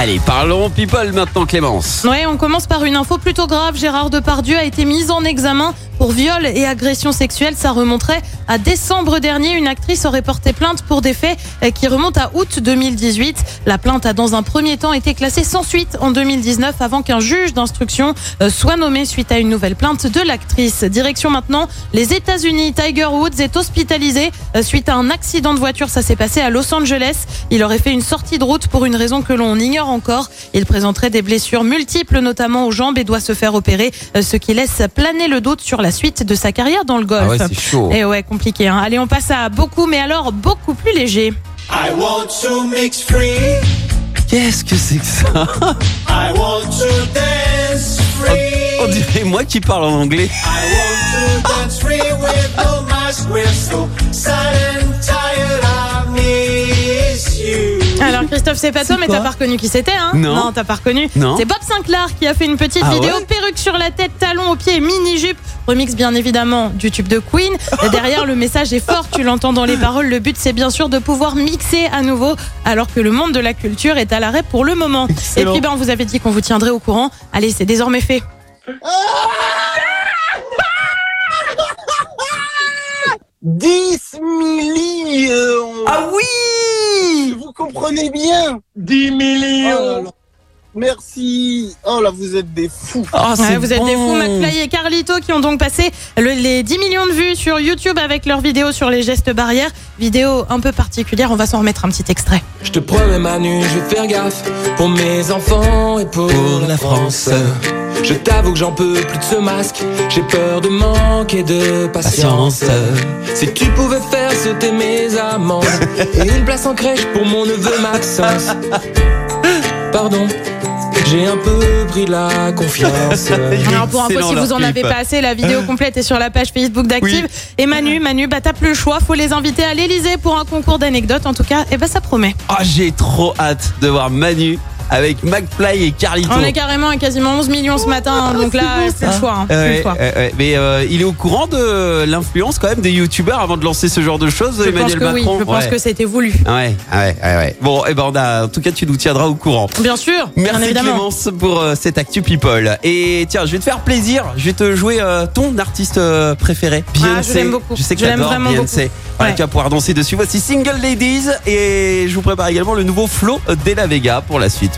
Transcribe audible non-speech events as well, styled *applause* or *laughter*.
Allez, parlons people maintenant, Clémence. Ouais, on commence par une info plutôt grave. Gérard Depardieu a été mis en examen pour viol et agression sexuelle. Ça remonterait à décembre dernier. Une actrice aurait porté plainte pour des faits qui remontent à août 2018. La plainte a dans un premier temps été classée sans suite en 2019 avant qu'un juge d'instruction euh, soit nommé suite à une nouvelle plainte de l'actrice. Direction maintenant les États-Unis. Tiger Woods est hospitalisé euh, suite à un accident de voiture. Ça s'est passé à Los Angeles. Il aurait fait une sortie de route pour une raison que l'on ignore encore. Il présenterait des blessures multiples, notamment aux jambes, et doit se faire opérer, euh, ce qui laisse planer le doute sur la suite de sa carrière dans le golf. Ah ouais, c'est chaud. Et ouais, compliqué. Hein. Allez, on passe à beaucoup, mais alors beaucoup plus léger. I want to mix free. Qu'est-ce que c'est que ça? I want to dance free. On dirait moi qui parle en anglais. I want to dance free with no mask. We're so sad and Christophe, c'est pas toi, mais t'as pas reconnu qui c'était, hein Non. t'as pas reconnu. Non. C'est Bob Sinclair qui a fait une petite Ah vidéo ouais perruque sur la tête, talons aux pieds, et mini jupe. Remix bien évidemment du tube de Queen. Et *laughs* derrière, le message est fort, tu l'entends dans les paroles. Le but, c'est bien sûr de pouvoir mixer à nouveau, alors que le monde de la culture est à l'arrêt pour le moment. Et puis, ben, on vous avait dit qu'on vous tiendrait au courant. Allez, c'est désormais fait. 10 millions Ah oui comprenez bien 10 Oh millions. Merci Oh là, vous êtes des fous Ouais, c'est vous êtes des fous, McFly et Carlito, qui ont donc passé le- les 10 millions de vues sur YouTube avec leur vidéo sur les gestes barrières. Vidéo un peu particulière, on va s'en remettre un petit extrait. Je te promets Manu, je vais faire gaffe pour mes enfants et pour, la France. Je t'avoue que j'en peux plus de ce masque, j'ai peur de manquer de patience. Patience. Si tu pouvais faire sauter mes amendes *laughs* et une place en crèche pour mon neveu Maxence. Pardon, j'ai un peu pris la confiance. *laughs* Alors pour info, si vous en avez pas assez, la vidéo complète est sur la page Facebook d'Active. Et Manu, Manu, bah t'as plus le choix, faut les inviter à l'Elysée pour un concours d'anecdotes. En tout cas, et bah ça promet. Ah, j'ai trop hâte de voir Manu avec McFly et Carlito. On est carrément à quasiment 11 millions ce matin, hein, donc là, c'est le choix. hein, le. Mais euh, il est au courant de l'influence quand même des youtubeurs avant de lancer ce genre de choses, Je pense Emmanuel que oui, Macron. je pense Ouais. que c'était voulu. Ouais, ouais, ouais, ouais. Bon, et ben on a, en tout cas, tu nous tiendras au courant. Bien sûr, bien Merci évidemment. Clémence pour euh, cette actu people. Et tiens, je vais te faire plaisir. Je vais te jouer euh, ton artiste euh, préféré, Beyoncé. Ah, je l'aime beaucoup. Je sais que Je l'aime t'adores vraiment Beyoncé. beaucoup. Voilà, Ouais. tu vas pouvoir danser dessus. Voici Single Ladies et je vous prépare également le nouveau flow de la Vega pour la suite.